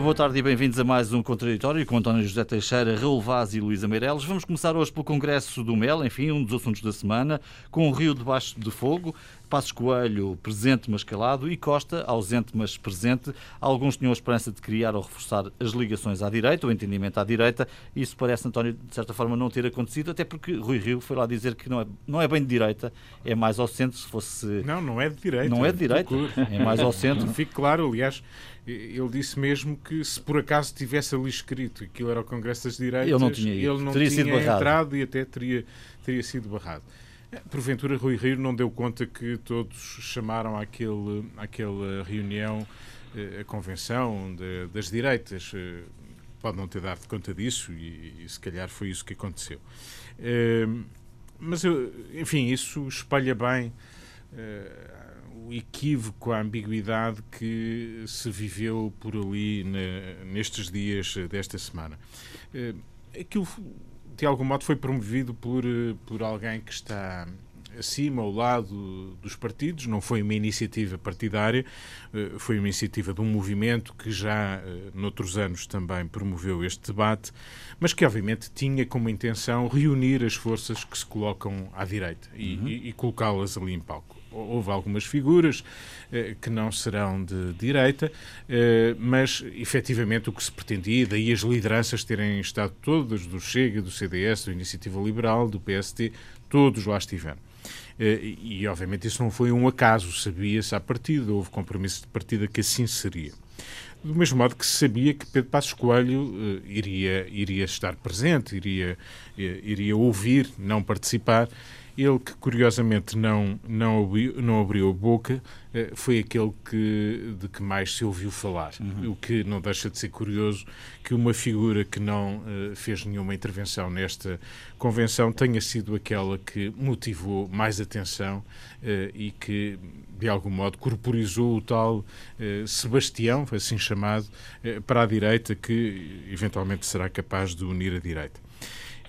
Viva, boa tarde e bem-vindos a mais um Contraditório com António José Teixeira, Raul Vaz e Luísa Meireles. Vamos começar hoje pelo Congresso do Mel, enfim, um dos assuntos da semana, com o Rio debaixo de fogo. Passos Coelho, presente mas calado, e Costa, ausente mas presente. Alguns tinham a esperança de criar ou reforçar as ligações à direita, o entendimento à direita. Isso parece, António, de certa forma, não ter acontecido, até porque Rui Rio foi lá dizer que não é, não é bem de direita, é mais ao centro, se fosse... Não, não é de direita. Não é de direita, é mais ao centro. Fique claro, aliás, ele disse mesmo que se por acaso tivesse ali escrito que aquilo era o Congresso das Direitas, ele não tinha, ele não teria tinha entrado e até teria, teria sido barrado. Porventura, Rui Rio não deu conta que todos chamaram àquele, àquela reunião eh, a convenção de, das direitas. Eh, pode não ter dado conta disso e, e se calhar foi isso que aconteceu. Eh, mas, enfim, isso espalha bem o equívoco, a ambiguidade que se viveu por ali nestes dias desta semana. Aquilo de algum modo foi promovido por, eh, por alguém que está acima, ao lado dos partidos, não foi uma iniciativa partidária, eh, foi uma iniciativa de um movimento que já eh, noutros anos também promoveu este debate, mas que obviamente tinha como intenção reunir as forças que se colocam à direita e, uhum. e, e colocá-las ali em palco houve algumas figuras eh, que não serão de direita, eh, mas efetivamente o que se pretendia, daí as lideranças terem estado todas, do Chega, do CDS, do Iniciativa Liberal, do PST, todos lá estiveram. Eh, e, obviamente, isso não foi um acaso, sabia-se à partida, houve compromisso de partida que assim seria. Do mesmo modo que se sabia que Pedro Passos Coelho uh, iria, iria estar presente, iria, uh, iria ouvir, não participar, ele que, curiosamente, não, não, abriu, não abriu a boca, eh, foi aquele que, de que mais se ouviu falar. Uhum. O que não deixa de ser curioso que uma figura que não uh, fez nenhuma intervenção nesta convenção tenha sido aquela que motivou mais atenção uh, e que, de algum modo, corporizou o tal Sebastião, assim chamado, para a direita, que eventualmente será capaz de unir a direita.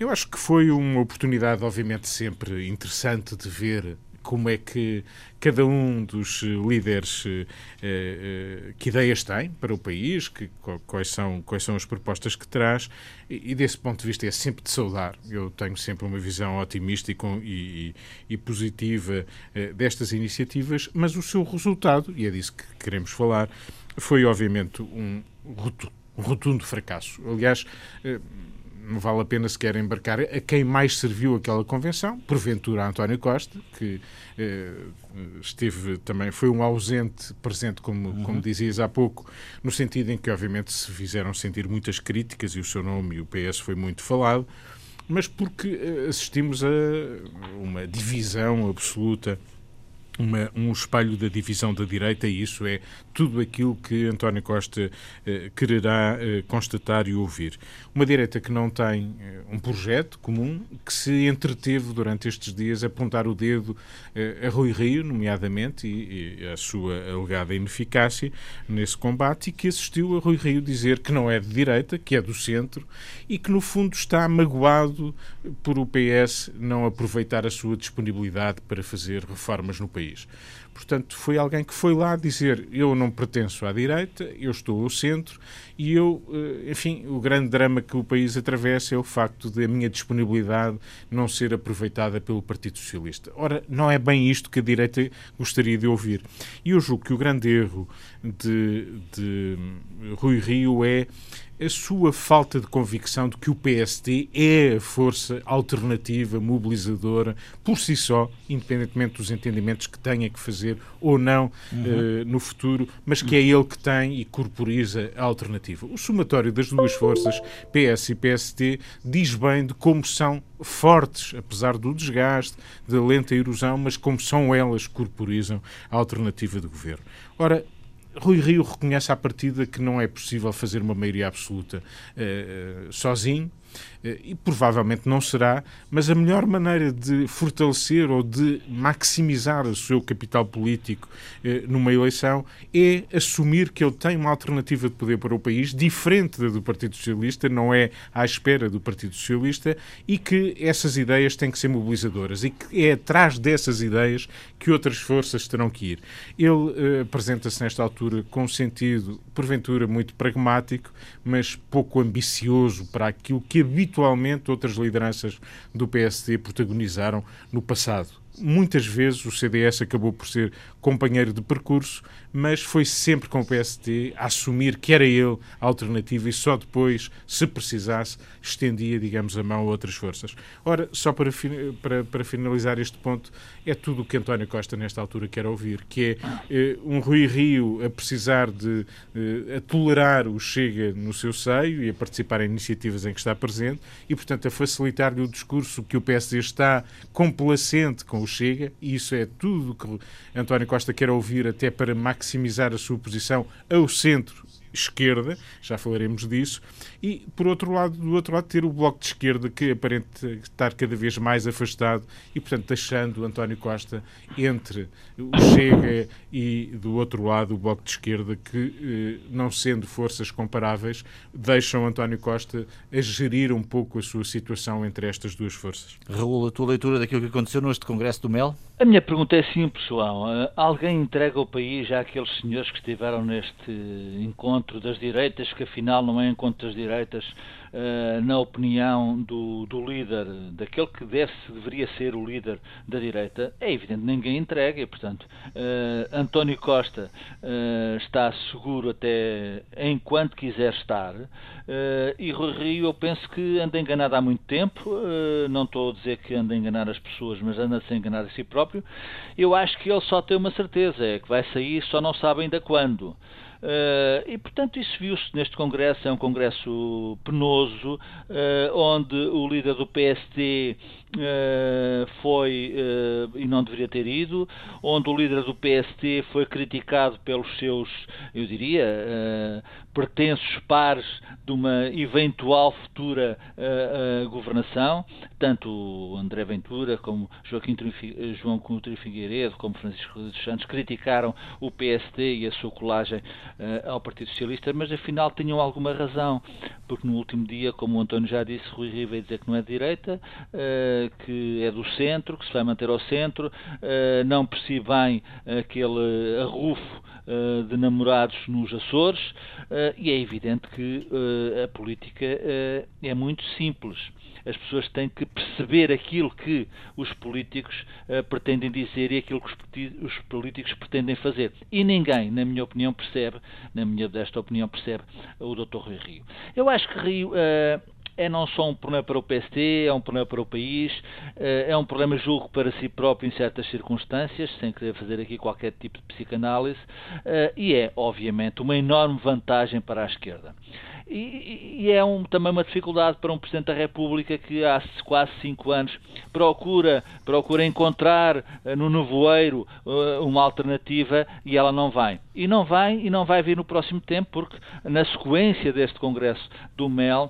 Eu acho que foi uma oportunidade, obviamente, sempre interessante de ver como é que cada um dos líderes eh, eh, que ideias tem para o país, que, quais, são, quais são as propostas que traz, e, desse ponto de vista é sempre de saudar. Eu tenho sempre uma visão otimista e, e, e positiva eh, destas iniciativas, mas o seu resultado, e é disso que queremos falar, foi obviamente um rotundo fracasso. Aliás, eh, não vale a pena sequer embarcar a quem mais serviu aquela convenção, porventura António Costa, que eh, esteve também, foi um ausente presente, como, uhum. como dizias há pouco, no sentido em que, obviamente, se fizeram sentir muitas críticas e o seu nome e o PS foi muito falado, mas porque eh, assistimos a uma divisão absoluta uma, um espelho da divisão da direita e isso é tudo aquilo que António Costa eh, quererá eh, constatar e ouvir. Uma direita que não tem eh, um projeto comum, que se entreteve durante estes dias a apontar o dedo eh, a Rui Rio, nomeadamente, e, e, a sua alegada ineficácia nesse combate, e que assistiu a Rui Rio dizer que não é de direita, que é do centro, e que no fundo está magoado por o PS não aproveitar a sua disponibilidade para fazer reformas no país. Portanto, foi alguém que foi lá dizer: eu não pertenço à direita, eu estou ao centro e eu, eh, enfim, o grande drama que o país atravessa é o facto de a minha disponibilidade não ser aproveitada pelo Partido Socialista. Ora, não é bem isto que a direita gostaria de ouvir. E eu julgo que o grande erro de, de Rui Rio é a sua falta de convicção de que o PSD é a força alternativa, mobilizadora, por si só, independentemente dos entendimentos que tenha que fazer ou não uhum. uh, no futuro, mas que é ele que tem e corporiza a alternativa. O somatório das duas forças, PS e PSD, diz bem de como são fortes, apesar do desgaste, da lenta erosão, mas como são elas que corporizam a alternativa de governo. Ora, Rui Rio reconhece à partida que não é possível fazer uma maioria absoluta uh, sozinho e provavelmente não será, mas a melhor maneira de fortalecer ou de maximizar o seu capital político eh, numa eleição é assumir que ele tem uma alternativa de poder para o país diferente da do Partido Socialista, não é à espera do Partido Socialista e que essas ideias têm que ser mobilizadoras e que é atrás dessas ideias que outras forças terão que ir. Ele eh, apresenta-se nesta altura com um sentido, porventura, muito pragmático, mas pouco ambicioso para aquilo que habitualmente outras lideranças do PSD protagonizaram no passado. Muitas vezes o CDS acabou por ser companheiro de percurso, mas foi sempre com o PST a assumir que era ele a alternativa e só depois, se precisasse, estendia, digamos, a mão a outras forças. Ora, só para, para, para finalizar este ponto, é tudo o que António Costa nesta altura quer ouvir, que é eh, um Rui Rio a precisar de eh, a tolerar o Chega no seu seio e a participar em iniciativas em que está presente e, portanto, a facilitar-lhe o discurso que o PSD está complacente com o Chega e isso é tudo que António Costa quer ouvir até para maximizar a sua posição ao centro esquerda, já falaremos disso, e por outro lado, do outro lado, ter o bloco de esquerda que aparenta estar cada vez mais afastado e, portanto, deixando António Costa entre o Chega e do outro lado o bloco de esquerda que, eh, não sendo forças comparáveis, deixam António Costa a gerir um pouco a sua situação entre estas duas forças. Raul, a tua leitura daquilo que aconteceu neste Congresso do Mel? A minha pergunta é simples, João. Eh, alguém entrega o país àqueles senhores que estiveram neste encontro das direitas, que afinal não é encontro das direitas, uh, na opinião do, do, líder, daquele que deve, deveria ser o líder da direita? É evidente, ninguém entrega e, portanto, uh, António Costa uh, está seguro até enquanto quiser estar e Rui Rio eu penso que anda enganado há muito tempo, não estou a dizer que anda a enganar as pessoas, mas anda-se a enganar a si próprio eu acho que ele só tem uma certeza, é que vai sair, só não sabe ainda quando. Uh, e, portanto, isso viu-se neste Congresso, é um Congresso penoso, uh, onde o líder do PST foi, e não deveria ter ido, onde o líder do PST foi criticado pelos seus, eu diria, pretensos pares de uma eventual futura governação, tanto André Ventura como Joaquim João Coutinho Figueiredo, como Francisco dos Santos, criticaram o PST e a sua colagem ao Partido Socialista, mas afinal tinham alguma razão, porque no último dia, como o António já disse, Rui Rio veio dizer que não é de direita, que é do centro, que se vai manter ao centro, uh, não percebe bem aquele arrufo de namorados nos Açores, e é evidente que a política é muito simples as pessoas têm que perceber aquilo que os políticos pretendem dizer e aquilo que os, os, políticos pretendem fazer. E ninguém, na minha opinião, percebe, na minha desta opinião, percebe o Dr. Rui Rio. Eu acho que Rio é não só um problema para o PST, é um problema para o país, eh, é um problema, julgo, para si próprio em certas circunstâncias, sem querer fazer aqui qualquer tipo de psicanálise, e é, obviamente, uma enorme vantagem para a esquerda. E, é um, também uma dificuldade para um Presidente da República que há quase cinco anos procura, procura encontrar uh, no nevoeiro uma alternativa e ela não vai. E não vai e não vai vir no próximo tempo porque na sequência deste Congresso do MEL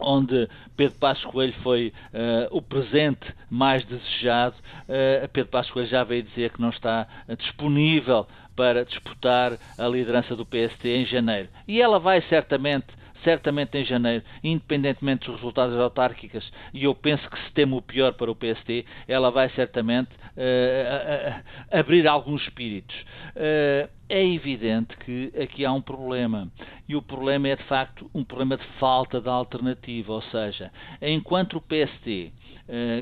onde Pedro Passos Coelho foi uh, o presente mais desejado, uh, Pedro Passos Coelho já veio dizer que não está disponível para disputar a liderança do PST em janeiro. E ela vai certamente certamente em janeiro, independentemente dos resultados autárquicas, e eu penso que se teme o pior para o PST, ela vai certamente uh, uh, abrir alguns espíritos. Uh, é evidente que aqui há um problema, e o problema é de facto um problema de falta de alternativa, ou seja, enquanto o PST eh,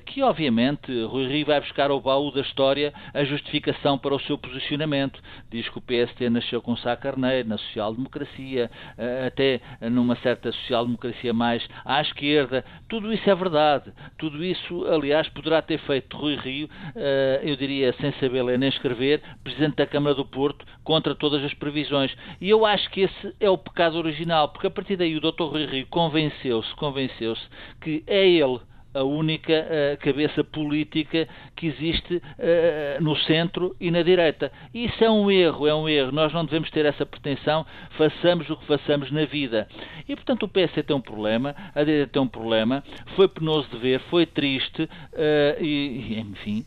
que obviamente Rui Rio vai buscar ao baú da história a justificação para o seu posicionamento. Diz que o PST nasceu com Sá Carneiro, na social-democracia, eh, até numa certa social-democracia mais à esquerda. Tudo isso é verdade. Tudo isso, aliás, poderá ter feito Rui Rio, eh, eu diria, sem saber ler nem escrever, Presidente da Câmara do Porto, contra todas as previsões. E eu acho que esse é o pecado original, porque a partir daí o Dr. Rui Rio convenceu-se, convenceu-se que é ele a única uh, cabeça política que existe uh, no centro e na direita. Isso é um erro, é um erro. Nós não devemos ter essa pretensão, façamos o que façamos na vida. E, portanto, o PS tem um problema, a direita tem um problema, foi penoso de ver, foi triste, uh, e, enfim,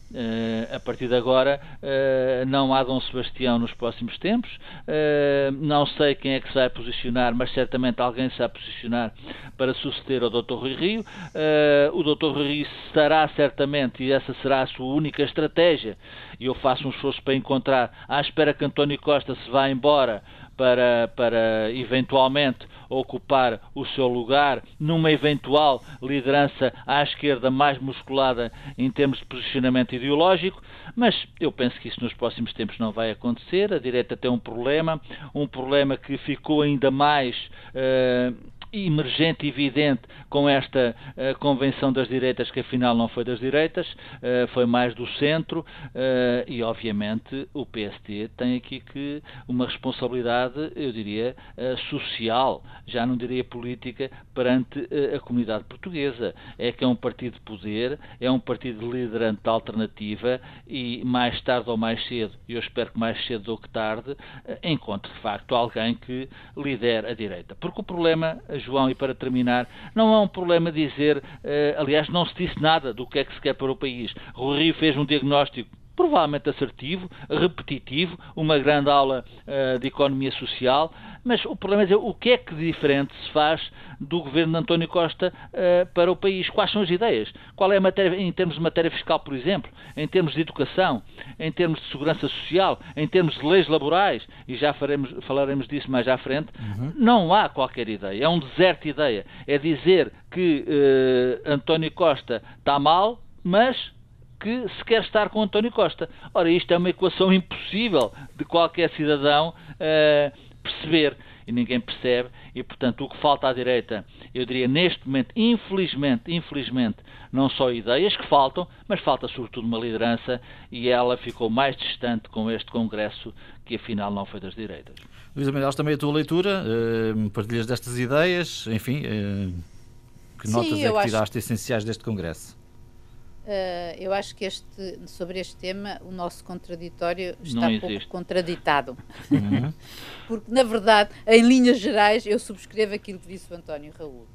a partir de agora não há Dom Sebastião nos próximos tempos, não sei quem é que se vai posicionar, mas certamente alguém se vai posicionar para suceder ao Dr. Rui Rio. O Dr. Rio estará certamente, e essa será a sua única estratégia, e eu faço um esforço para encontrar, à espera que António Costa se vá embora para, para eventualmente ocupar o seu lugar numa eventual liderança à esquerda mais musculada em termos de posicionamento ideológico, mas eu penso que isso nos próximos tempos não vai acontecer. A direita tem um problema, um problema que ficou ainda mais. Uh, emergente evidente com esta uh, convenção das direitas, que afinal não foi das direitas, uh, foi mais do centro, uh, e obviamente o PSD tem aqui que uma responsabilidade, eu diria, social, já não diria política, perante a comunidade portuguesa. É que é um partido de poder, é um partido liderante da alternativa e mais tarde ou mais cedo, e eu espero que mais cedo do que tarde, encontre de facto alguém que lidere a direita. Porque o problema, João, e para terminar, não é um problema dizer, eh, aliás, não se disse nada do que é que se quer para o país. O Rio fez um diagnóstico provavelmente assertivo, repetitivo, uma grande aula uh, de economia social, mas o problema é dizer o que é que de diferente se faz do governo de António Costa uh, para o país. Quais são as ideias? Qual é a matéria, em termos de matéria fiscal, por exemplo, em termos de educação, em termos de segurança social, em termos de leis laborais, e já faremos, falaremos disso mais à frente, uhum. não há qualquer ideia. É um deserto de ideia. É dizer que uh, António Costa está mal, mas que se quer estar com António Costa. Ora, isto é uma equação impossível de qualquer cidadão uh, perceber. E ninguém percebe, e portanto o que falta à direita, eu diria neste momento, infelizmente, infelizmente, não só ideias que faltam, mas falta sobretudo uma liderança, e ela ficou mais distante com este Congresso, que afinal não foi das direitas. Luís Amarelos, também a tua leitura, uh, partilhas destas ideias, enfim, uh, que Sim, notas é que tiraste acho... essenciais deste Congresso? Uh, eu acho que este, sobre este tema o nosso contraditório está pouco contraditado. Uhum. Porque, na verdade, em linhas gerais, eu subscrevo aquilo que disse o António Raul.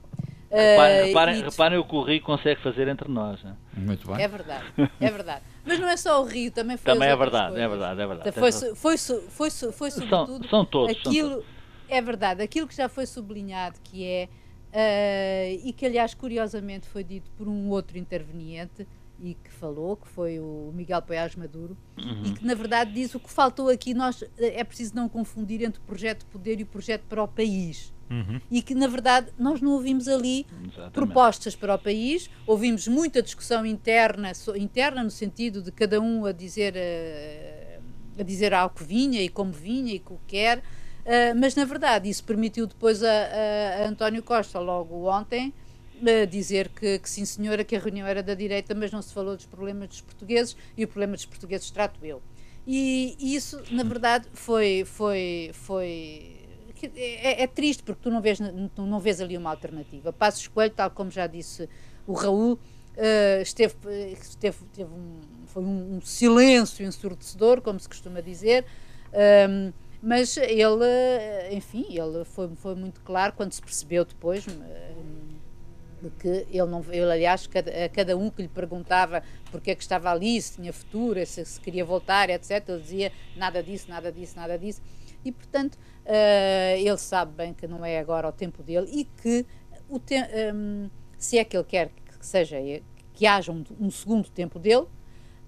Reparem, uh, reparem, reparem o que o Rio consegue fazer entre nós. Né? Muito bem. É verdade, é verdade. Mas não é só o Rio, também foi Também é verdade, é verdade, é verdade. Foi, foi, foi, foi, foi sobretudo são, são todos, aquilo, são todos. é verdade, aquilo que já foi sublinhado, que é Uh, e que, aliás, curiosamente foi dito por um outro interveniente e que falou, que foi o Miguel Poiás Maduro, uhum. e que, na verdade, diz o que faltou aqui. Nós, é preciso não confundir entre o projeto de poder e o projeto para o país. Uhum. E que, na verdade, nós não ouvimos ali Exatamente. propostas para o país, ouvimos muita discussão interna, interna no sentido de cada um a dizer, a, eh, a dizer ao que vinha e como vinha e o que quer Uh, mas, na verdade, isso permitiu depois a, a, António Costa, logo ontem, dizer que, que, sim, senhora, que a reunião era da direita, mas não se falou dos problemas dos portugueses e o problema dos portugueses trato eu. E, e isso, na verdade, foi. foi, foi é, é, triste porque tu não, vês, tu não vês ali uma alternativa. Passos Coelho, tal como já disse o Raul, uh, esteve, esteve, teve um, foi um, um, silêncio ensurdecedor, como se costuma dizer. Um, mas ele, enfim, ele foi, foi muito claro quando se percebeu depois eh, que ele não ele aliás cada, a cada um que lhe perguntava porque é que estava ali se tinha futuro se, se queria voltar etc ele dizia nada disso nada disso nada disso e portanto uh, ele sabe bem que não é agora o tempo dele e que o te, um, se é que ele quer que seja que haja um, um segundo tempo dele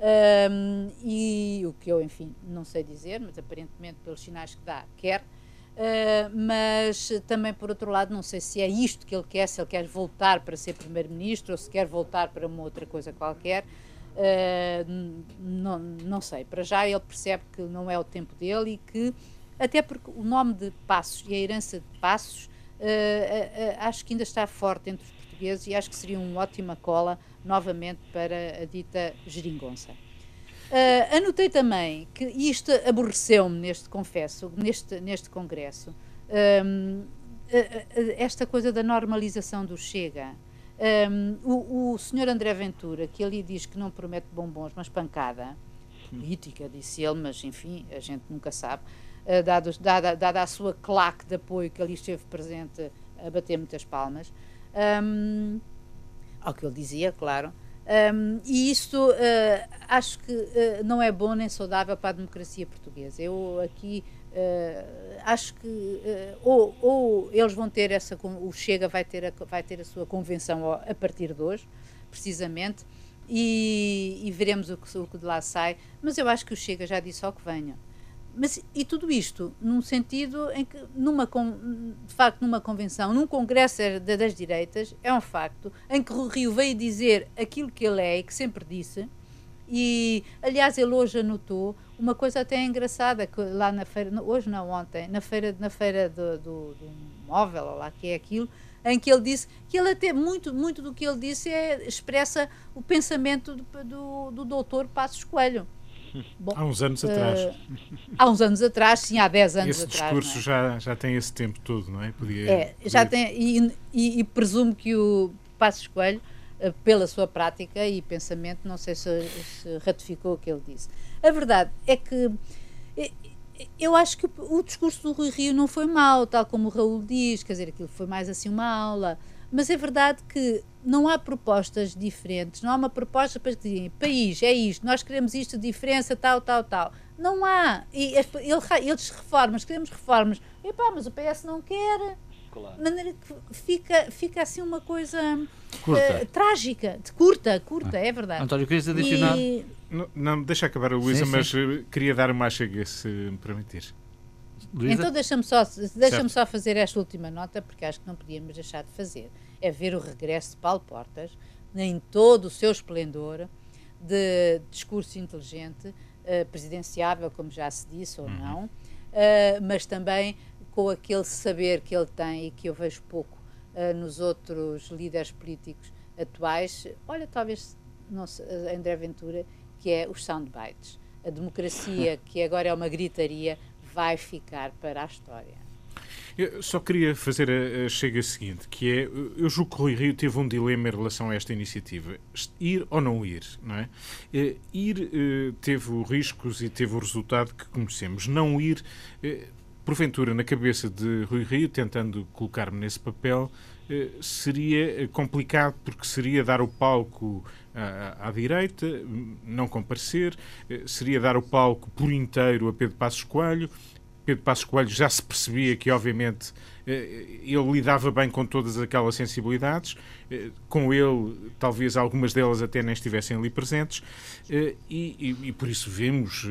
um, e o que eu, enfim, não sei dizer, mas aparentemente pelos sinais que dá, quer. Uh, mas também, por outro lado, não sei se é isto que ele quer, se ele quer voltar para ser Primeiro-Ministro ou se quer voltar para uma outra coisa qualquer. Uh, não, não sei. Para já ele percebe que não é o tempo dele e que, até porque o nome de Passos e a herança de Passos, uh, acho que ainda está forte entre os portugueses e acho que seria uma ótima cola novamente para a dita geringonça. Uh, anotei também que isto aborreceu-me neste, confesso, neste, neste congresso, um, esta coisa da normalização do Chega. Um, o, o senhor André Ventura, que ali diz que não promete bombons, mas pancada, política, disse ele, mas enfim, a gente nunca sabe, uh, dado, dada, dada a sua claque de apoio que ali esteve presente a bater muitas palmas, um, ao que ele dizia, claro. Um, e isto uh, acho que uh, não é bom nem saudável para a democracia portuguesa. Eu aqui uh, acho que ou, ou, eles vão ter essa, o Chega vai ter a, vai ter a sua convenção a partir de hoje, precisamente, e, e veremos o que, o que de lá sai. Mas eu acho que o Chega já disse ao que venha. Mas, e tudo isto num sentido em que, numa, de facto, numa convenção, num congresso das direitas, é um facto em que o Rio veio dizer aquilo que ele é e que sempre disse, e, aliás, ele hoje anotou uma coisa até engraçada, que lá na feira, hoje não, ontem, na feira, na feira do, do, do móvel, ou lá que é aquilo, em que ele disse que ele até muito, muito do que ele disse é, expressa o pensamento do, do, do doutor Passos Coelho Bom, há uns anos uh, atrás. Há uns anos atrás, sim, há 10 anos esse atrás. Esse discurso é? já, já tem esse tempo todo, não é? Podia, é, já podia... tem, e, e, e, presumo que o Passos Coelho, uh, pela sua prática e pensamento, não sei se, se, ratificou o que ele disse. A verdade é que eu acho que o, o discurso do Rui Rio não foi mau, tal como o Raul diz, quer dizer, aquilo foi mais assim uma aula. Mas é verdade que não há propostas diferentes, não há uma proposta para dizer país, é isto, nós queremos isto, diferença, tal, tal, tal. Não há. E ele, eles reformas, queremos reformas. Epá, mas o PS não quer. Claro. De maneira que fica, fica assim uma coisa uh, trágica, de curta, curta, ah. é verdade. António, querias adicionar? E... Não, não, deixa acabar a Luísa, mas sim. queria dar uma chega, se me permitir. Luísa? Então deixa-me só, deixa só fazer esta última nota, porque acho que não podíamos deixar de fazer. É ver o regresso de Paulo Portas, em todo o seu esplendor, de discurso inteligente, uh, presidenciável, como já se disse ou uhum. não, uh, mas também com aquele saber que ele tem e que eu vejo pouco uh, nos outros líderes políticos atuais. Olha, talvez sei, André Ventura, que é os soundbites. A democracia, que agora é uma gritaria, vai ficar para a história. Eu só queria fazer a, a chega seguinte, que é, eu julgo que o Rui Rio teve um dilema em relação a esta iniciativa. Ir ou não ir, não é? Eh, ir eh, teve os riscos e teve o resultado que conhecemos. Não ir, eh, porventura, na cabeça de Rui Rio, tentando colocar-me nesse papel, seria complicado porque seria dar o palco à, à, direita, não comparecer, seria dar o palco por inteiro a Pedro Passos Coelho, Pedro Passos Coelho já se percebia que, obviamente, eh, ele lidava bem com todas aquelas sensibilidades. Eh, com ele, talvez algumas delas até nem estivessem ali presentes. Eh, e, e, e por isso vemos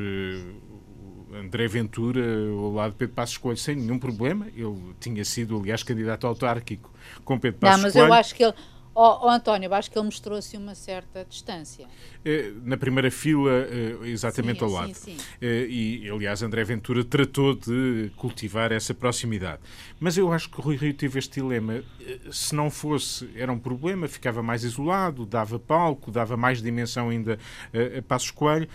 André Ventura ao lado de Pedro Passos Coelho sem nenhum problema. Ele tinha sido, aliás, candidato autárquico com Pedro Passos Coelho. Não, mas Coelho. eu acho que ele Oh, oh, António, acho que ele mostrou-se uma certa distância. Eh, na primeira fila, eh, exatamente sim, ao lado. Sim, sim. Eh, e, aliás, André Ventura tratou de cultivar essa proximidade. Mas eu acho que o Rui Rio teve este dilema. Se não fosse, era um problema, ficava mais isolado, dava palco, dava mais dimensão ainda a Passos Coelho,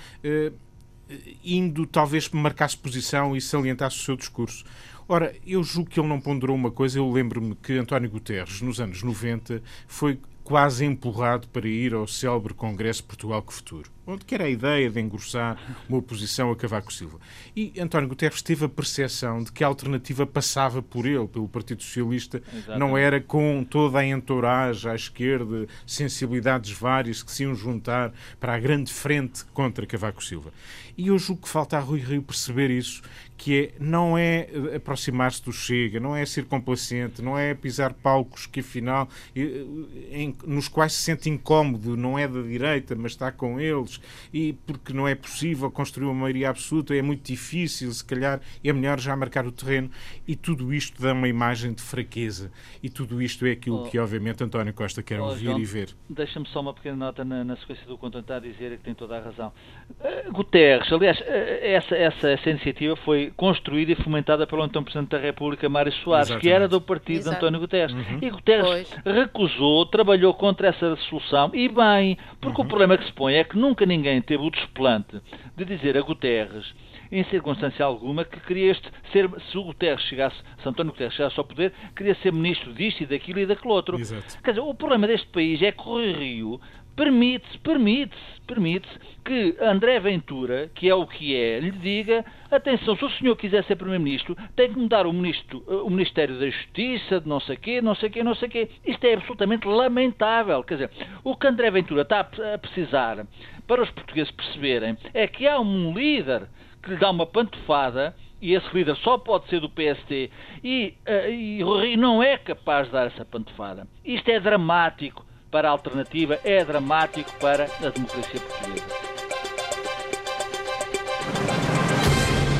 indo talvez marcasse posição e salientasse o seu discurso. Ora, eu julgo que ele não ponderou uma coisa. Eu lembro-me que António Guterres, nos anos 90, foi quase empurrado para ir ao célebre Congresso Portugal que Futuro, onde que era a ideia de engrossar uma oposição a Cavaco Silva. E António Guterres teve a percepção de que a alternativa passava por ele, pelo Partido Socialista, Exatamente. não era com toda a entourage à esquerda, sensibilidades várias que se iam juntar para a grande frente contra Cavaco Silva. E eu julgo que falta a Rui Rio perceber isso, que é, não é aproximar-se do Chega, não é ser complacente, não é pisar palcos que afinal em, nos quais se sente incómodo, não é da direita, mas está com eles, e porque não é possível construir uma maioria absoluta, é muito difícil, se calhar é melhor já marcar o terreno, e tudo isto dá uma imagem de fraqueza, e tudo isto é aquilo oh, que obviamente António Costa quer oh, ouvir João, e ver. Deixa-me só uma pequena nota na, na sequência do que a dizer, que tem toda a razão. Uh, Guterres, aliás, uh, essa, essa, essa iniciativa foi construída e fomentada pelo então Presidente da República, Mário Soares, Exatamente. que era do partido Exato. de António Guterres. Uhum. E Guterres pois. recusou, trabalhou contra essa solução, e bem, porque uhum. o problema que se põe é que nunca ninguém teve o desplante de dizer a Guterres em circunstância alguma, que queria este ser, se o Guterres chegasse, se António Guterres chegasse ao poder, queria ser ministro disto e daquilo e daquele outro. Exato. Quer dizer, o problema deste país é que o Rio permite-se, permite-se, permite-se que André Ventura, que é o que é, lhe diga, atenção, se o senhor quiser ser Primeiro-Ministro, tem que mudar o, ministro, o Ministério da Justiça, de não sei quê, não sei quê, não sei quê. Isto é absolutamente lamentável. Quer dizer, o que André Ventura está a precisar para os portugueses perceberem é que há um líder que lhe dá uma pantofada e esse líder só pode ser do PST e, uh, e o Rio não é capaz de dar essa pantofada. Isto é dramático para a alternativa, é dramático para a democracia portuguesa.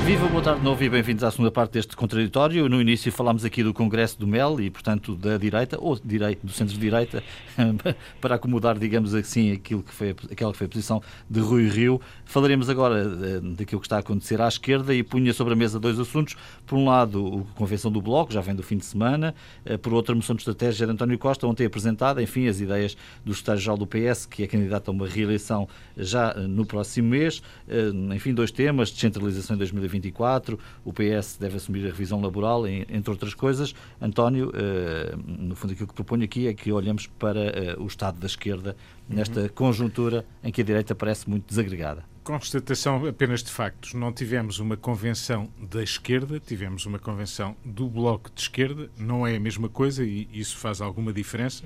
Viva, boa tarde de novo e bem-vindos à segunda parte deste contraditório. No início falámos aqui do Congresso do MEL e, portanto, da direita, ou direito, do centro-direita, para acomodar, digamos assim, aquilo que foi, aquela que foi a posição de Rui Rio. Falaremos agora eh, daquilo que está a acontecer à esquerda e punha sobre a mesa dois assuntos. Por um lado, a convenção do Bloco, já vem do fim de semana. Eh, por outro, a moção de estratégia de António Costa, ontem apresentada, enfim, as ideias do secretário-geral do PS, que é candidato a uma reeleição já eh, no próximo mês. Enfim, dois temas, descentralização em 2020 2024, o PS deve assumir a revisão laboral, entre outras coisas. António, eh, no fundo, aquilo que proponho aqui é que olhemos para eh, o estado da esquerda nesta uhum. conjuntura em que a direita parece muito desagregada. Constatação apenas de factos. Não tivemos uma convenção da esquerda, tivemos uma convenção do Bloco de Esquerda. Não é a mesma coisa e isso faz alguma diferença.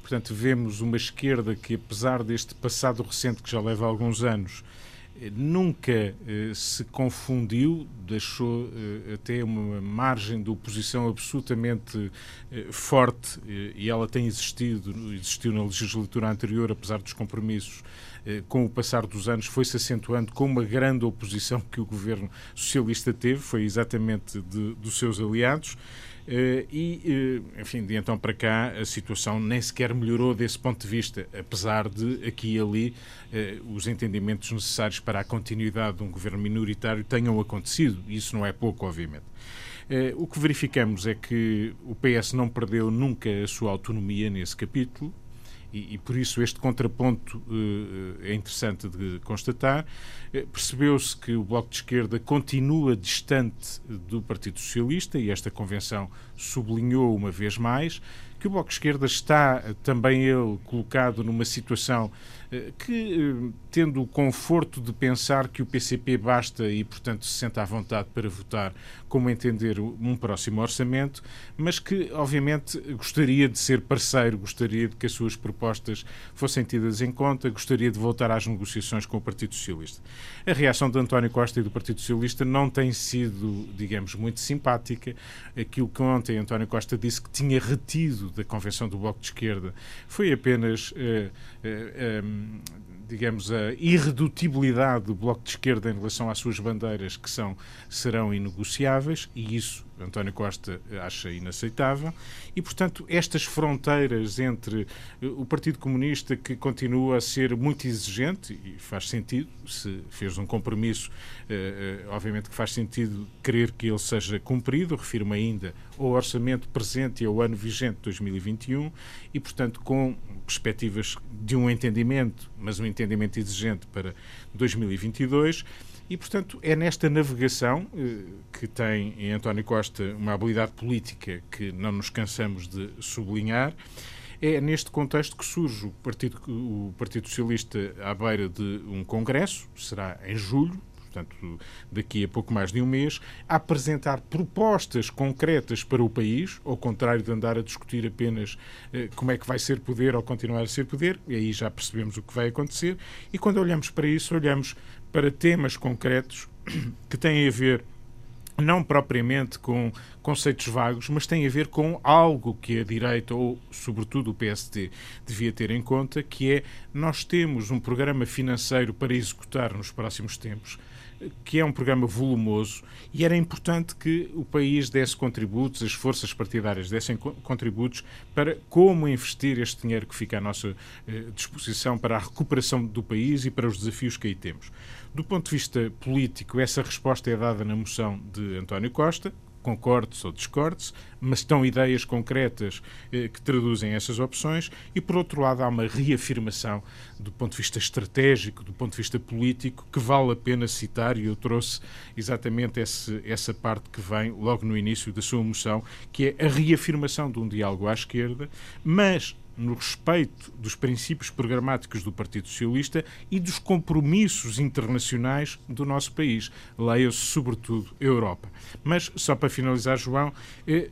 Portanto, vemos uma esquerda que, apesar deste passado recente, que já leva alguns anos, nunca eh, se confundiu, deixou eh, até uma margem de oposição absolutamente eh, forte e ela tem existido, existiu na legislatura anterior, apesar dos compromissos, com o passar dos anos foi-se acentuando com uma grande oposição que o governo socialista teve, foi exatamente de, dos seus aliados. Eh, e, eh, enfim, de então para cá a situação nem sequer melhorou desse ponto de vista, apesar de aqui e ali eh, os entendimentos necessários para a continuidade de um governo minoritário tenham acontecido. Isso não é pouco, obviamente. O que verificamos é que o PS não perdeu nunca a sua autonomia nesse capítulo, e, e, por isso este contraponto uh, é interessante de constatar. Uh, Percebeu-se que o Bloco de Esquerda continua distante do Partido Socialista e esta convenção sublinhou uma vez mais que o Bloco de Esquerda está também ele colocado numa situação eh, que, eh, tendo o conforto de pensar que o PCP basta e, portanto, se senta à vontade para votar como entender um próximo orçamento, mas que, obviamente, gostaria de ser parceiro, gostaria de que as suas propostas fossem tidas em conta, gostaria de voltar às negociações com o Partido Socialista. A reação de António Costa e do Partido Socialista não tem sido, digamos, muito simpática. Aquilo que ontem António Costa disse que tinha retido da Convenção do Bloco de Esquerda foi apenas. Uh, digamos, a irredutibilidade do Bloco de Esquerda em relação às suas bandeiras, que são, serão inegociáveis, e isso António Costa acha inaceitável, e, portanto, estas fronteiras entre eh, o Partido Comunista, que continua a ser muito exigente, e faz sentido, se fez um compromisso, eh, eh, obviamente que faz sentido querer que ele seja cumprido, refiro-me ainda ao orçamento presente e ao ano vigente 2021, e, portanto, com perspectivas de um entendimento, mas um entendimento exigente para 2022. E, portanto, é nesta navegação eh, que tem em António Costa uma habilidade política que não nos cansamos de sublinhar. É neste contexto que surge o Partido, o Partido Socialista à beira de um congresso, será em julho, portanto, daqui a pouco mais de um mês, a apresentar propostas concretas para o país, ao contrário de andar a discutir apenas eh, como é que vai ser poder ou continuar a ser poder, e aí já percebemos o que vai acontecer. E quando olhamos para isso, olhamos para temas concretos que têm a ver não propriamente com conceitos vagos, mas têm a ver com algo que a direita, ou sobretudo o PSD, devia ter em conta, que é nós temos um programa financeiro para executar nos próximos tempos que é um programa volumoso e era importante que o país desse contributos, as forças partidárias dessem contributos para como investir este dinheiro que fica à nossa eh, disposição para a recuperação do país e para os desafios que aí temos. Do ponto de vista político, essa resposta é dada na moção de António Costa, concorde-se ou discorde-se, mas estão ideias concretas eh, que traduzem essas opções, e por outro lado há uma reafirmação do ponto de vista estratégico, do ponto de vista político, que vale a pena citar, e eu trouxe exatamente esse, essa parte que vem logo no início da sua moção, que é a reafirmação de um diálogo à esquerda, mas no respeito dos princípios programáticos do Partido Socialista e dos compromissos internacionais do nosso país. Leia-se, sobretudo, a Europa. Mas, só para finalizar, João, é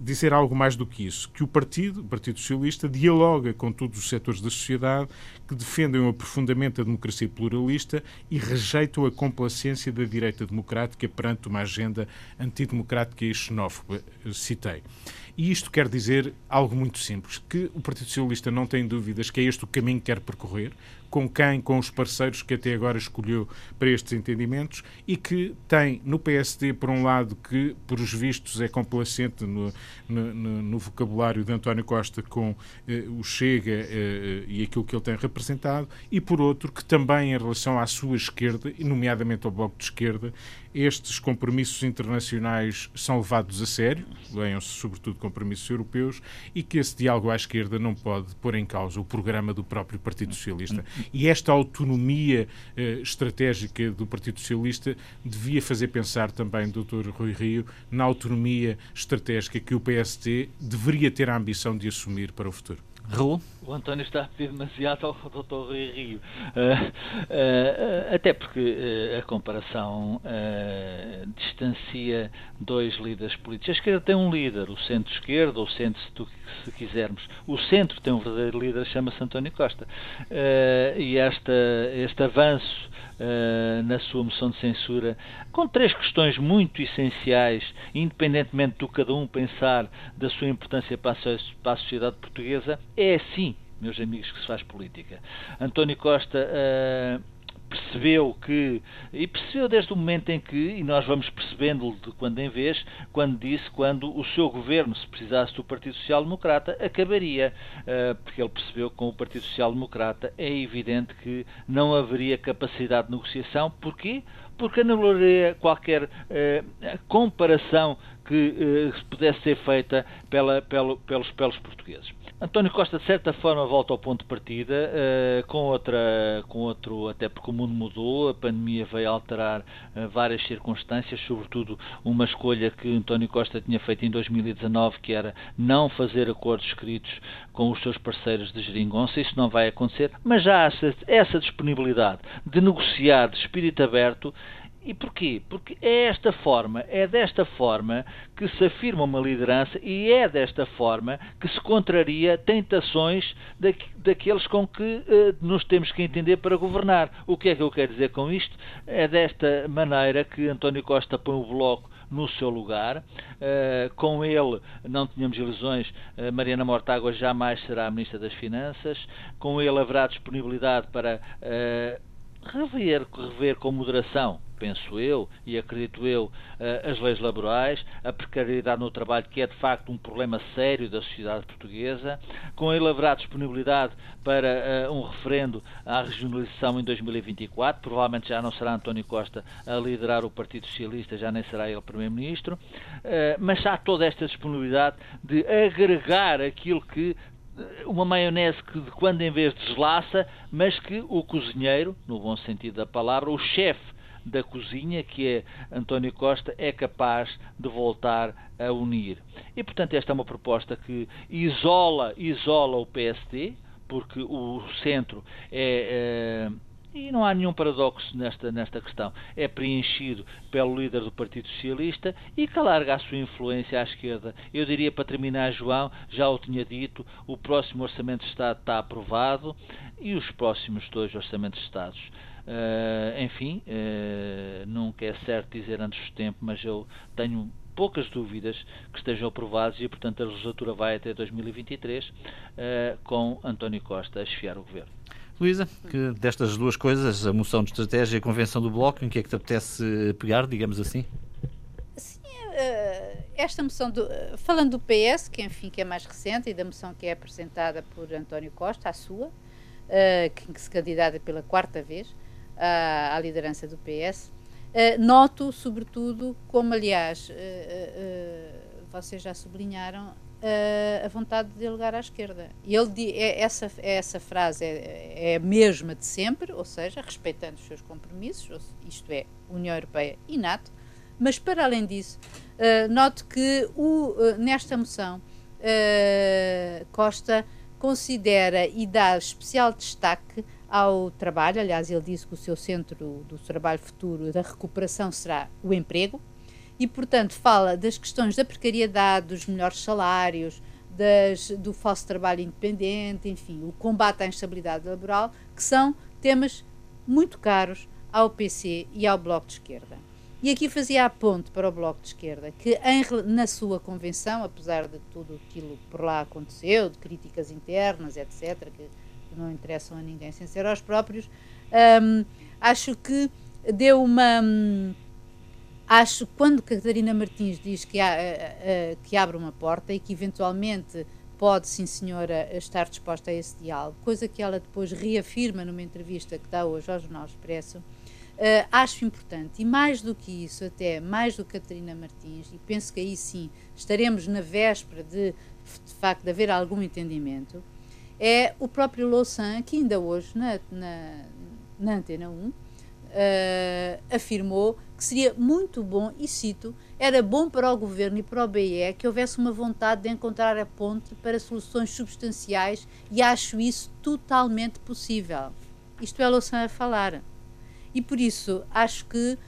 dizer algo mais do que isso: que o Partido, o Partido Socialista, dialoga com todos os setores da sociedade que defendem o aprofundamento da democracia pluralista e rejeitam a complacência da direita democrática perante uma agenda antidemocrática e xenófoba. Citei. E isto quer dizer algo muito simples, que o Partido Socialista não tem dúvidas que é este o caminho que quer percorrer, com quem, com os parceiros que até agora escolheu para estes entendimentos e que tem no PSD, por um lado, que, por os vistos, é complacente no, no, no vocabulário de António Costa com eh, o Chega eh, e aquilo que ele tem representado, e por outro, que também em relação à sua esquerda, e nomeadamente ao Bloco de Esquerda, estes compromissos internacionais são levados a sério, leiam-se sobretudo compromissos europeus, e que esse diálogo à esquerda não pode pôr em causa o programa do próprio Partido Socialista. E esta autonomia eh, estratégica do Partido Socialista devia fazer pensar também, Dr. Rui Rio, na autonomia estratégica que o PST deveria ter a ambição de assumir para o futuro. Raul? O António está a pedir demasiado ao Dr. Rui Rio. Uh, uh, até porque uh, a comparação distancia dois líderes políticos. A esquerda tem um líder, o centro-esquerda, ou centro, se, tu, se quisermos. O centro tem um verdadeiro líder, chama-se António Costa. e esta, este avanço uh, na sua moção de censura, com três questões muito essenciais, independentemente do cada um pensar da sua importância para a, sociedade portuguesa, é assim, meus amigos, que se faz política. António Costa. Uh, percebeu que, e percebeu desde o momento em que, e nós vamos percebendo de quando em vez, quando disse quando o seu governo, se precisasse do Partido Social Democrata, acabaria, eh, porque ele percebeu que com o Partido Social Democrata é evidente que não haveria capacidade de negociação. Porquê? Porque anularia qualquer eh, comparação que eh, pudesse ser feita pela, pelo, pelos, pelos portugueses. António Costa, de certa forma, volta ao ponto de partida, uh, com, outra, com outro, até porque o mundo mudou, a pandemia veio alterar uh, várias circunstâncias, sobretudo uma escolha que António Costa tinha feito em 2019, que era não fazer acordos escritos com os seus parceiros de geringonça. Isso não vai acontecer, mas já há essa, essa disponibilidade de negociar de espírito aberto e porquê? Porque é esta forma, é desta forma que se afirma uma liderança e é desta forma que se contraria tentações da, daqueles com que uh, nos temos que entender para governar. O que é que eu quero dizer com isto? É desta maneira que António Costa põe o Bloco no seu lugar. Uh, com ele não tínhamos ilusões, uh, Mariana Mortágua jamais será a Ministra das Finanças. Com ele haverá disponibilidade para rever, rever com moderação penso eu e acredito eu, eh, as leis laborais, a precariedade no trabalho, que é de facto um problema sério da sociedade portuguesa, com a elaborada disponibilidade para eh, um referendo à regionalização em 2024. Provavelmente já não será António Costa a liderar o Partido Socialista, já nem será ele Primeiro-Ministro, eh, mas há toda esta disponibilidade de agregar aquilo que uma maionese que de quando em vez deslaça, mas que o cozinheiro, no bom sentido da palavra, o chefe da cozinha, que é António Costa, é capaz de voltar a unir. E, portanto, esta é uma proposta que isola, isola o PSD, porque o centro é, é e não há nenhum paradoxo nesta, nesta questão. É preenchido pelo líder do Partido Socialista e que alarga a sua influência à esquerda. Eu diria, para terminar, João, já o tinha dito, o próximo Orçamento de Estado está aprovado e os próximos dois Orçamentos de Estados. Uh, enfim, uh, nunca é certo dizer antes do tempo, mas eu tenho poucas dúvidas que estejam aprovados e, portanto, a legislatura vai até 2023 uh, eh, com António Costa a esfiar o governo. Luísa, que destas duas coisas, a moção de estratégia e a convenção do Bloco, em que é que te apetece pegar, digamos assim? Sim, esta moção, do, falando do PS, que enfim que é mais recente, e da moção que é apresentada por António Costa, a sua, que se candidata pela quarta vez, à, à liderança do PS. Uh, noto, sobretudo, como aliás vocês já sublinharam, a vontade de delegar à esquerda. E ele, é, essa, essa frase é, é a mesma de sempre, ou seja, respeitando os seus compromissos, isto é, União Europeia e NATO, mas para além disso, uh, noto que o, uh, nesta moção uh, Costa considera e dá especial destaque ao trabalho, aliás, ele disse que o seu centro do trabalho futuro da recuperação será o emprego, e, portanto, fala das questões da precariedade, dos melhores salários, das, do falso trabalho independente, enfim, o combate à instabilidade laboral, que são temas muito caros ao PC e ao Bloco de Esquerda. E aqui fazia a ponte para o Bloco de Esquerda, que em, na sua convenção, apesar de tudo aquilo por lá aconteceu, de críticas internas, etc., que não interessam a ninguém sem ser aos próprios, hum, acho que deu uma. Hum, acho que quando Catarina Martins diz que, há, uh, uh, que abre uma porta e que eventualmente pode, sim senhora, estar disposta a esse diálogo, coisa que ela depois reafirma numa entrevista que dá hoje ao Jornal Expresso, uh, acho importante. E mais do que isso, até mais do que Catarina Martins, e penso que aí sim estaremos na véspera de, de facto, de haver algum entendimento, é o próprio Louçã, que ainda hoje, na, na, na Antena 1, uh, afirmou que seria muito bom, e cito, era bom para o governo e para o BE que houvesse uma vontade de encontrar a ponte para soluções substanciais e acho isso totalmente possível. Isto é Louçã a falar. E por isso acho que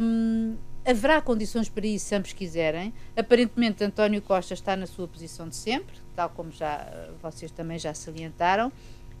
hum, haverá condições para isso se ambos quiserem. Aparentemente António Costa está na sua posição de sempre, tal como já vocês também já salientaram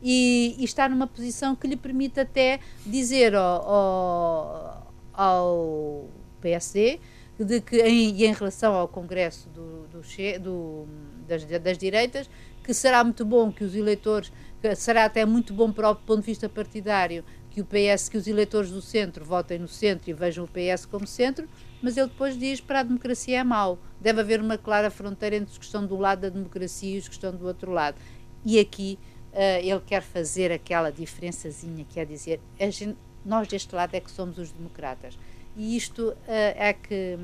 e, e está numa posição que lhe permite até dizer ao, ao, ao PSD de que em, em relação ao Congresso do, do, do das, das, direitas que será muito bom que os eleitores será até muito bom para o ponto de vista partidário que o PS que os eleitores do centro votem no centro e vejam o PS como centro mas ele depois diz para a democracia é mau. Deve haver uma clara fronteira entre os que estão do lado da democracia e os que estão do outro lado. E aqui uh, ele quer fazer aquela diferençazinha, quer dizer, gente, nós deste lado é que somos os democratas. E isto uh, é que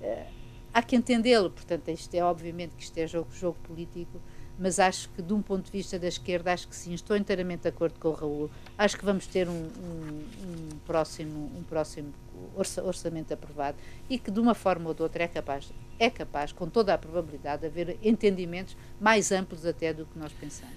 uh, há que entendê-lo, portanto, isto é obviamente que isto é jogo, jogo político, mas acho que de um ponto de vista da esquerda, acho que sim, estou inteiramente de acordo com o Raul. Acho que vamos ter um, um, um próximo, um próximo orçamento aprovado e que de uma forma ou de outra é capaz, é capaz, com toda a probabilidade, de haver entendimentos mais amplos até do que nós pensamos.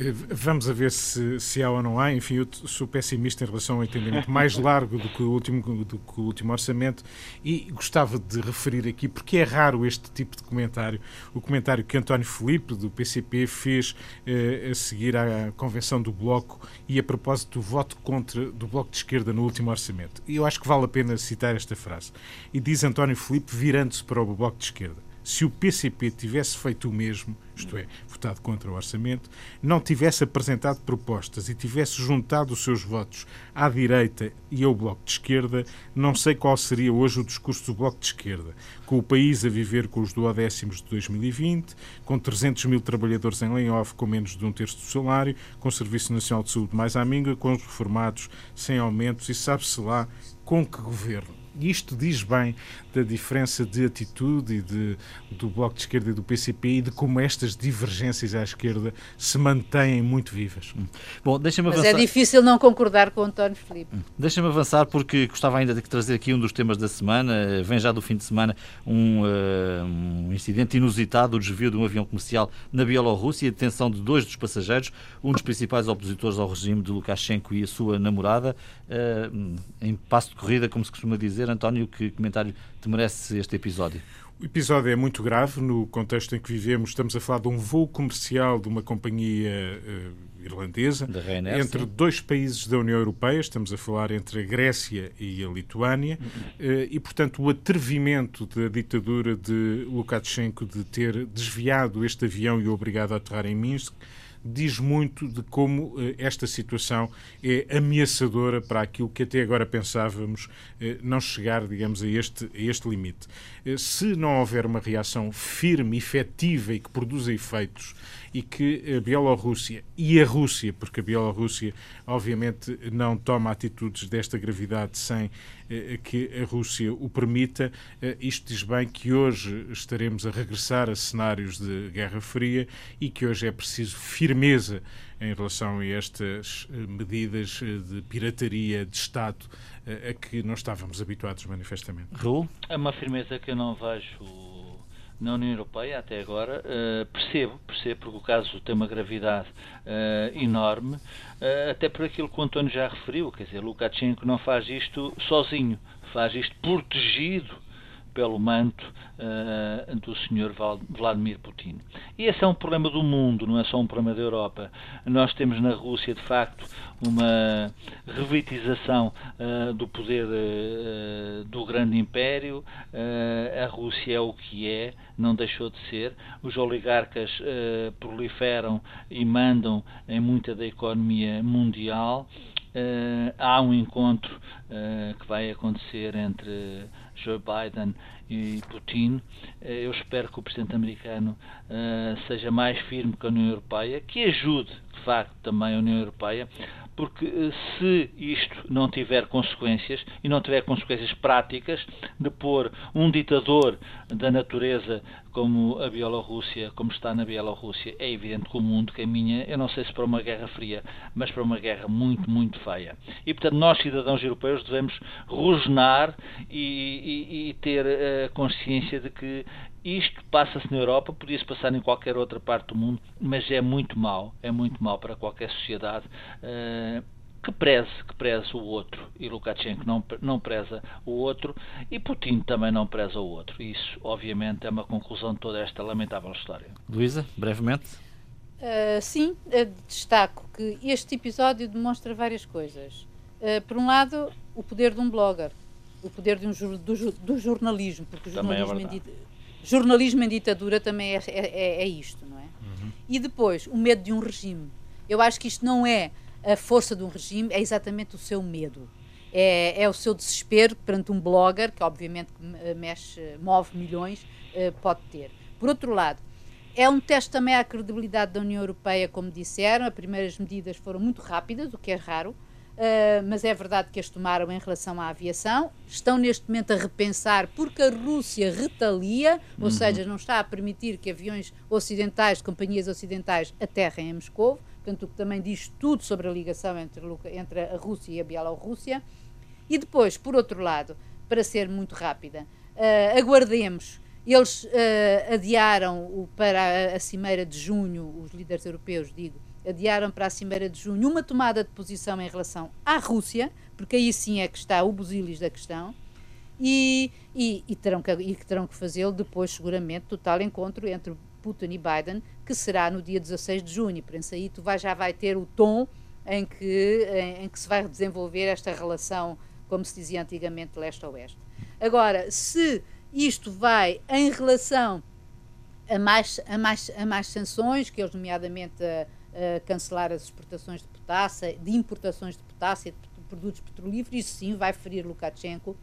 Eh, vamos a ver se, se há ou não há. Enfim, eu sou pessimista em relação ao entendimento mais largo do que, o último, do que o último orçamento e gostava de referir aqui, porque é raro este tipo de comentário, o comentário que António Felipe, do PCP, fez eh, a seguir à convenção do Bloco e a propósito do voto contra do Bloco de Esquerda no último orçamento. E eu acho que vale a pena citar esta frase. E diz António Felipe, virando-se para o Bloco de Esquerda se o PCP tivesse feito o mesmo, isto é, votado contra o orçamento, não tivesse apresentado propostas e tivesse juntado os seus votos à direita e ao Bloco de Esquerda, não sei qual seria hoje o discurso do Bloco de Esquerda. Com o país a viver com os duodécimos de 2020, com 300 mil trabalhadores em layoff com menos de um terço do salário, com o Serviço Nacional de Saúde mais à minga, com os reformados sem aumentos e sabe-se lá com que governo. E isto diz bem da diferença de atitude e de, do Bloco de Esquerda e do PCP e de como estas divergências à esquerda se mantêm muito vivas. Hum. Bom, deixa-me avançar. Mas é difícil não concordar com o António Filipe. Hum. Deixa-me avançar porque gostava ainda de trazer aqui um dos temas da semana. Vem já do fim de semana um, uh, um incidente inusitado, o desvio de um avião comercial na Bielorrússia e a detenção de dois dos passageiros, um dos principais opositores ao regime de Lukashenko e a sua namorada, uh, em passo de corrida, como se costuma dizer. António, que comentário te merece este episódio? O episódio é muito grave no contexto em que vivemos. Estamos a falar de um voo comercial de uma companhia uh, irlandesa Ryanair, entre sim. dois países da União Europeia. Estamos a falar entre a Grécia e a Lituânia. Uh, e, portanto, o atrevimento da ditadura de Lukashenko de ter desviado este avião e o obrigado a aterrar em Minsk diz muito de como eh, esta situação é ameaçadora para aquilo que até agora pensávamos eh, não chegar, digamos, a este, a este limite. Eh, se não houver uma reação firme, efetiva e que produza efeitos e que a Bielorrússia e a Rússia, porque a Bielorrússia obviamente não toma atitudes desta gravidade sem que a Rússia o permita, eh, isto diz bem que hoje estaremos a regressar a cenários de Guerra Fria e que hoje é preciso firmeza em relação a estas eh, medidas de pirataria de Estado a que não estávamos habituados manifestamente. Raul? É uma firmeza que eu não vejo na União Europeia até agora. Uh, percebo, percebo, porque o caso tem uma gravidade uh, enorme, uh, até por aquilo que o António já referiu, quer dizer, Lukashenko não faz isto sozinho, faz isto protegido pelo manto uh, do Sr. Vladimir Putin. E esse é um problema do mundo, não é só um problema da Europa. Nós temos na Rússia, de facto, uma revitização uh, do poder uh, do grande império. a Rússia é o que é, não deixou de ser. Os oligarcas proliferam e mandam em muita da economia mundial. Há um encontro que vai acontecer entre Joe Biden e Putin. Eh, eu espero que o presidente americano uh, seja mais firme que a União Europeia, que ajude, de facto, também a União Europeia, porque uh, se isto não tiver consequências, e não tiver consequências práticas, de pôr um ditador da natureza como a Bielorrússia, como está na Bielorrússia, é evidente que o mundo caminha, eu não sei se para uma guerra fria, mas para uma guerra muito, muito feia. E, portanto, nós, cidadãos europeus, devemos rosnar e, e, e ter a consciência de que isto passa-se na Europa, podia-se passar em qualquer outra parte do mundo, mas é muito mau, é muito mau para qualquer sociedade. Uh, que preze, que preze o outro. E Lukashenko não, não preza o outro e Putin também não preza o outro. Isso, obviamente, é uma conclusão de toda esta lamentável história. Luísa, brevemente. Uh, sim, uh, destaco que este episódio demonstra várias coisas. Uh, por um lado, o poder de um blogger, o poder de um, do, do, jornalismo, porque o é jornalismo, é jornalismo em ditadura também é, é, é isto, não é? Uhum. E depois, o medo de um regime. Eu acho que isto não é a força de um regime é exatamente o seu medo. É, é o seu desespero perante um blogger, que obviamente mexe, move milhões, uh, pode ter. Por outro lado, é um teste também à credibilidade da União Europeia, como disseram. As primeiras medidas foram muito rápidas, o que é raro, uh, mas é verdade que as tomaram em relação à aviação. Estão neste momento a repensar porque a Rússia retalia, ou uhum. seja, não está a permitir que aviões ocidentais, companhias ocidentais, aterrem em Moscou portanto, o que também diz tudo sobre a ligação entre, entre a Rússia e a Bielorrússia. E depois, por outro lado, para ser muito rápida, uh, aguardemos. Eles uh, adiaram o, para a, a Cimeira de Junho, os líderes europeus, digo, adiaram para a Cimeira de Junho uma tomada de posição em relação à Rússia, porque aí sim é que está o busilis da questão, e, e, e terão que, e terão que fazê-lo depois, seguramente, total encontro entre Putin e Biden, que será no dia 16 de junho. Por isso aí tu vai, já vai ter o tom em que, em, em, que se vai desenvolver esta relação, como se dizia antigamente, leste-oeste. Agora, se isto vai em relação a mais, a mais, a mais sanções, que eles, nomeadamente, a, a cancelar as exportações de potássio, de importações de potássio de produtos petrolíferos, isso sim vai ferir Lukashenko,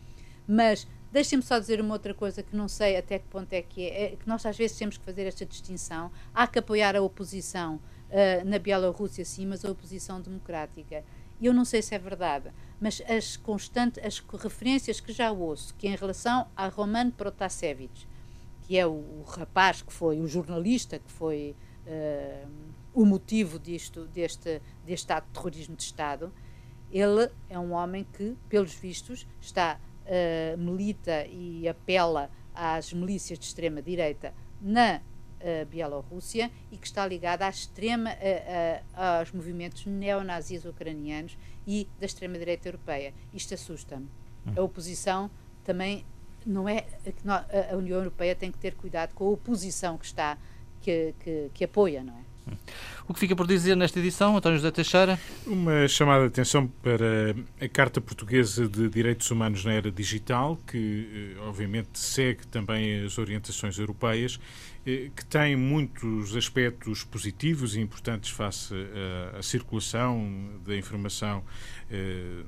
mas Deixem-me só dizer uma outra coisa que não sei até que ponto é que é, é que nós às vezes temos que fazer esta distinção. Há que apoiar a oposição uh, na Bielorrússia, sim, mas a oposição democrática. Eu não sei se é verdade, mas as constantes, as referências que já ouço, que em relação a Roman Protasevich, que é o, o rapaz que foi, o jornalista que foi uh, o motivo disto, deste, deste ato de terrorismo de Estado, ele é um homem que, pelos vistos, está uh, milita e apela às milícias de extrema-direita na uh, Bielorrússia e que está ligada à extrema, uh, aos movimentos neonazis ucranianos e da extrema-direita europeia. Isto assusta-me. A oposição também não é. A União Europeia tem que ter cuidado com a oposição que está, que, que, que apoia, não é? O que fica por dizer nesta edição, António José Teixeira? Uma chamada de atenção para a Carta Portuguesa de Direitos Humanos na Era Digital, que eh, obviamente segue também as orientações europeias que tem muitos aspectos positivos e importantes face à circulação da informação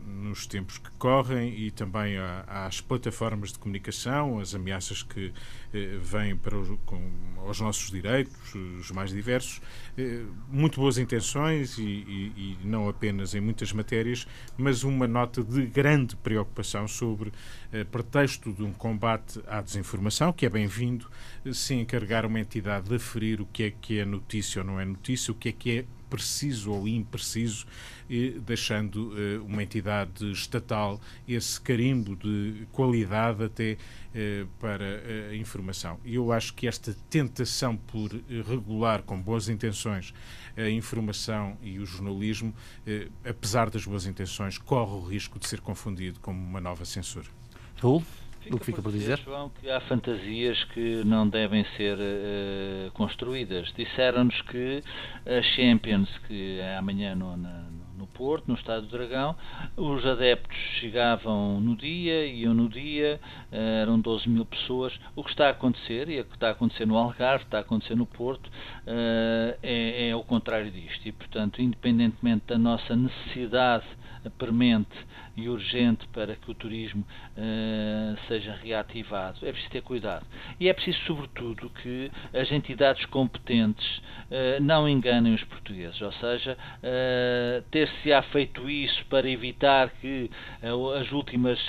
nos tempos que correm e também às plataformas de comunicação, as ameaças que vêm para os, com, aos nossos direitos, os mais diversos. Muito boas intenções e, e, e não apenas em muitas matérias, mas uma nota de grande preocupação sobre eh, pretexto de um combate à desinformação, que é bem-vindo, eh, se encarregar uma entidade de aferir o que é que é notícia ou não é notícia, o que é que é preciso ou impreciso, deixando eh, uma entidade estatal esse carimbo de qualidade até para a informação. Eu acho que esta tentação por regular com boas intenções a informação e o jornalismo, apesar das boas intenções, corre o risco de ser confundido como uma nova censura. Raul? Fica o que fica por dizer? João, que há fantasias que não devem ser uh, construídas. Disseram-nos que a Champions, que é amanhã no, na, no Porto, no Estádio do Dragão, os adeptos chegavam no dia, iam no dia, uh, eram 12 mil pessoas. O que está a acontecer, e é o que está a acontecer no Algarve, está a acontecer no Porto, uh, é, é o contrário disto. E, portanto, independentemente da nossa necessidade premente e urgente para que o turismo uh, seja reativado. É preciso ter cuidado. E é preciso, sobretudo, que as entidades competentes uh, não enganem os portugueses. Ou seja, uh, ter-se-á feito isso para evitar que as últimas,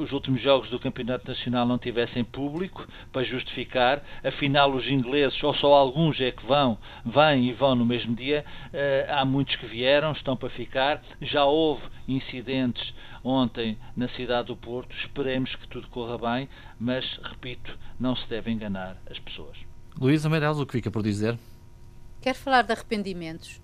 os últimos jogos do Campeonato Nacional não tivessem público, para justificar, afinal os ingleses, ou só alguns é que vão, vêm e vão no mesmo dia, há muitos que vieram, estão para ficar, já houve incidentes ontem na cidade do Porto. Esperemos que tudo corra bem, mas, repito, não se deve enganar as pessoas. Luísa Meireles, o que fica por dizer? Quero falar de arrependimentos.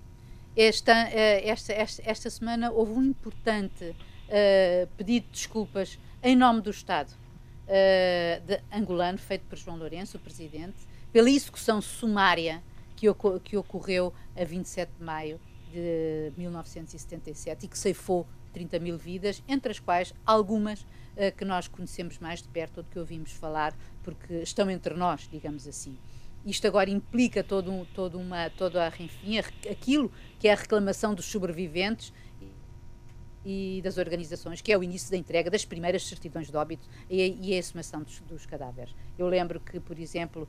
Esta, eh, esta, esta, esta semana houve um importante uh, pedido de desculpas em nome do Estado uh, de angolano, feito por João Lourenço, o presidente, pela execução sumária que, que ocorreu a 27 de maio de 1977 e que ceifou 30 mil vidas, entre as quais algumas uh, que nós conhecemos mais de perto ou de que ouvimos falar, porque estão entre nós, digamos assim. Isto agora implica todo, um, todo uma, toda a, enfim, aquilo que é a reclamação dos sobreviventes e das organizações, que é o início da entrega das primeiras certidões de óbito e, e a exumação dos, dos cadáveres. Eu lembro que, por exemplo,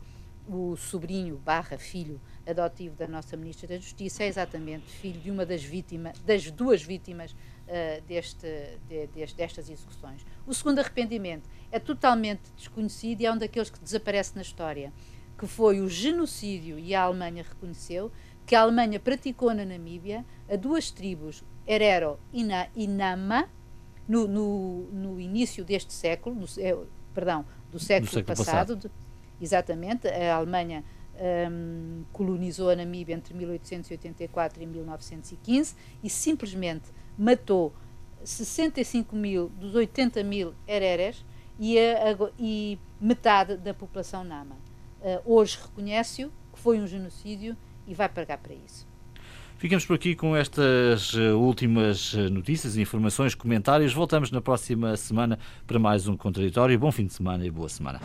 o sobrinho barra filho adotivo da nossa Ministra da Justiça é exatamente filho de uma das vítimas, das duas vítimas uh, deste, de, destas execuções. O segundo arrependimento é totalmente desconhecido e é um daqueles que desaparece na história, que foi o genocídio, e a Alemanha reconheceu, que a Alemanha praticou na Namíbia a duas tribos, Herero e Nama, no, no, no início deste século, no, é, perdão, do século, século passado, passado. De, exatamente, a Alemanha um, colonizou a Namíbia entre 1884 e 1915 e simplesmente matou 65 mil dos 80 mil hereres e, a, a, e metade da população Nama. Uh, hoje reconhece-o que foi um genocídio e vai pagar para isso. Ficamos por aqui com estas eh, últimas eh, notícias, informações, comentários. Voltamos na próxima semana para mais um contraditório. Bom fim de semana e boa semana.